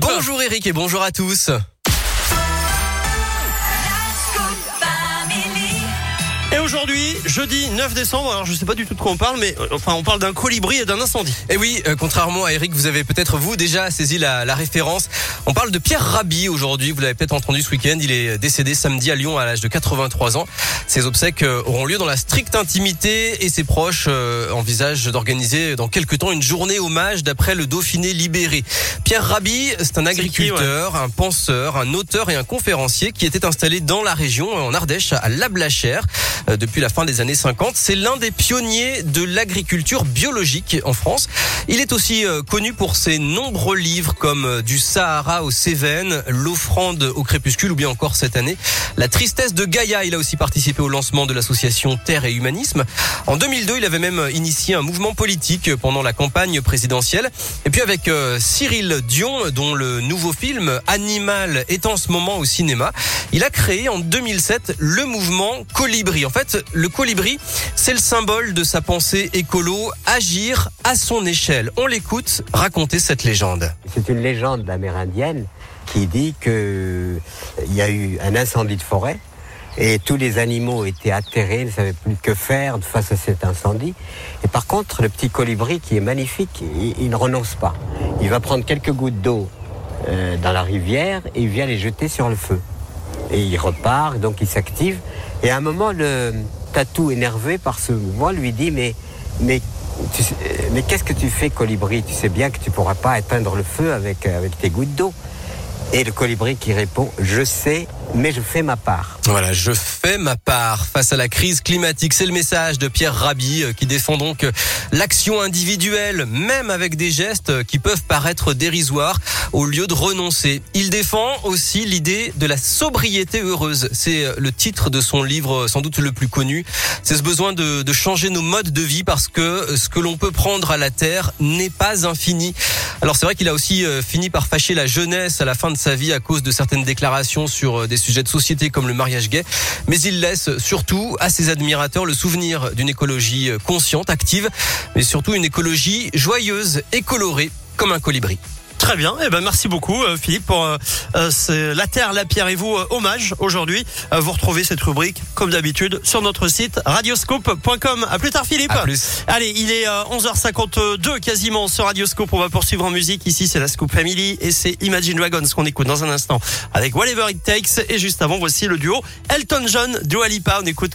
Bonjour Eric et bonjour à tous. Aujourd'hui, jeudi 9 décembre, alors je sais pas du tout de quoi on parle, mais euh, enfin on parle d'un colibri et d'un incendie. Et oui, euh, contrairement à Eric, vous avez peut-être vous déjà saisi la, la référence. On parle de Pierre Rabhi aujourd'hui. Vous l'avez peut-être entendu ce week-end. Il est décédé samedi à Lyon à l'âge de 83 ans. Ses obsèques euh, auront lieu dans la stricte intimité et ses proches euh, envisagent d'organiser dans quelques temps une journée hommage d'après le Dauphiné libéré. Pierre Rabhi, c'est un qui, agriculteur, un penseur, un auteur et un conférencier qui était installé dans la région en Ardèche à Lablachère depuis la fin des années 50. C'est l'un des pionniers de l'agriculture biologique en France. Il est aussi euh, connu pour ses nombreux livres comme euh, Du Sahara aux Cévennes, L'offrande au crépuscule ou bien encore cette année La tristesse de Gaïa. Il a aussi participé au lancement de l'association Terre et Humanisme. En 2002, il avait même initié un mouvement politique pendant la campagne présidentielle. Et puis avec euh, Cyril Dion, dont le nouveau film Animal est en ce moment au cinéma, il a créé en 2007 le mouvement Colibri. En fait, le colibri, c'est le symbole de sa pensée écolo, agir à son échelle. On l'écoute raconter cette légende. C'est une légende amérindienne qui dit que il y a eu un incendie de forêt et tous les animaux étaient atterrés, ne savaient plus que faire face à cet incendie. Et par contre, le petit colibri qui est magnifique, il, il ne renonce pas. Il va prendre quelques gouttes d'eau euh, dans la rivière et il vient les jeter sur le feu. Et il repart, donc il s'active. Et à un moment, le tatou énervé par ce mouvement lui dit mais mais qu'est-ce que tu fais, colibri? Tu sais bien que tu pourras pas éteindre le feu avec, avec tes gouttes d'eau. Et le colibri qui répond Je sais, mais je fais ma part. Voilà, je fais ma part face à la crise climatique. C'est le message de Pierre Rabhi euh, qui défend donc euh, l'action individuelle, même avec des gestes euh, qui peuvent paraître dérisoires, au lieu de renoncer. Il défend aussi l'idée de la sobriété heureuse. C'est le titre de son livre sans doute le plus connu. C'est ce besoin de, de changer nos modes de vie parce que ce que l'on peut prendre à la terre n'est pas infini. Alors c'est vrai qu'il a aussi fini par fâcher la jeunesse à la fin de sa vie à cause de certaines déclarations sur des sujets de société comme le mariage gay, mais il laisse surtout à ses admirateurs le souvenir d'une écologie consciente, active, mais surtout une écologie joyeuse et colorée comme un colibri. Très bien, eh ben merci beaucoup euh, Philippe pour euh, euh, c'est la terre, la pierre et vous euh, hommage aujourd'hui. Euh, vous retrouvez cette rubrique comme d'habitude sur notre site radioscope.com. À plus tard Philippe. À plus. Allez, il est euh, 11h52 quasiment sur Radioscope. On va poursuivre en musique. Ici, c'est la Scoop Family et c'est Imagine Dragons qu'on écoute dans un instant avec Whatever It Takes. Et juste avant, voici le duo Elton John, Dua Lipa. On écoute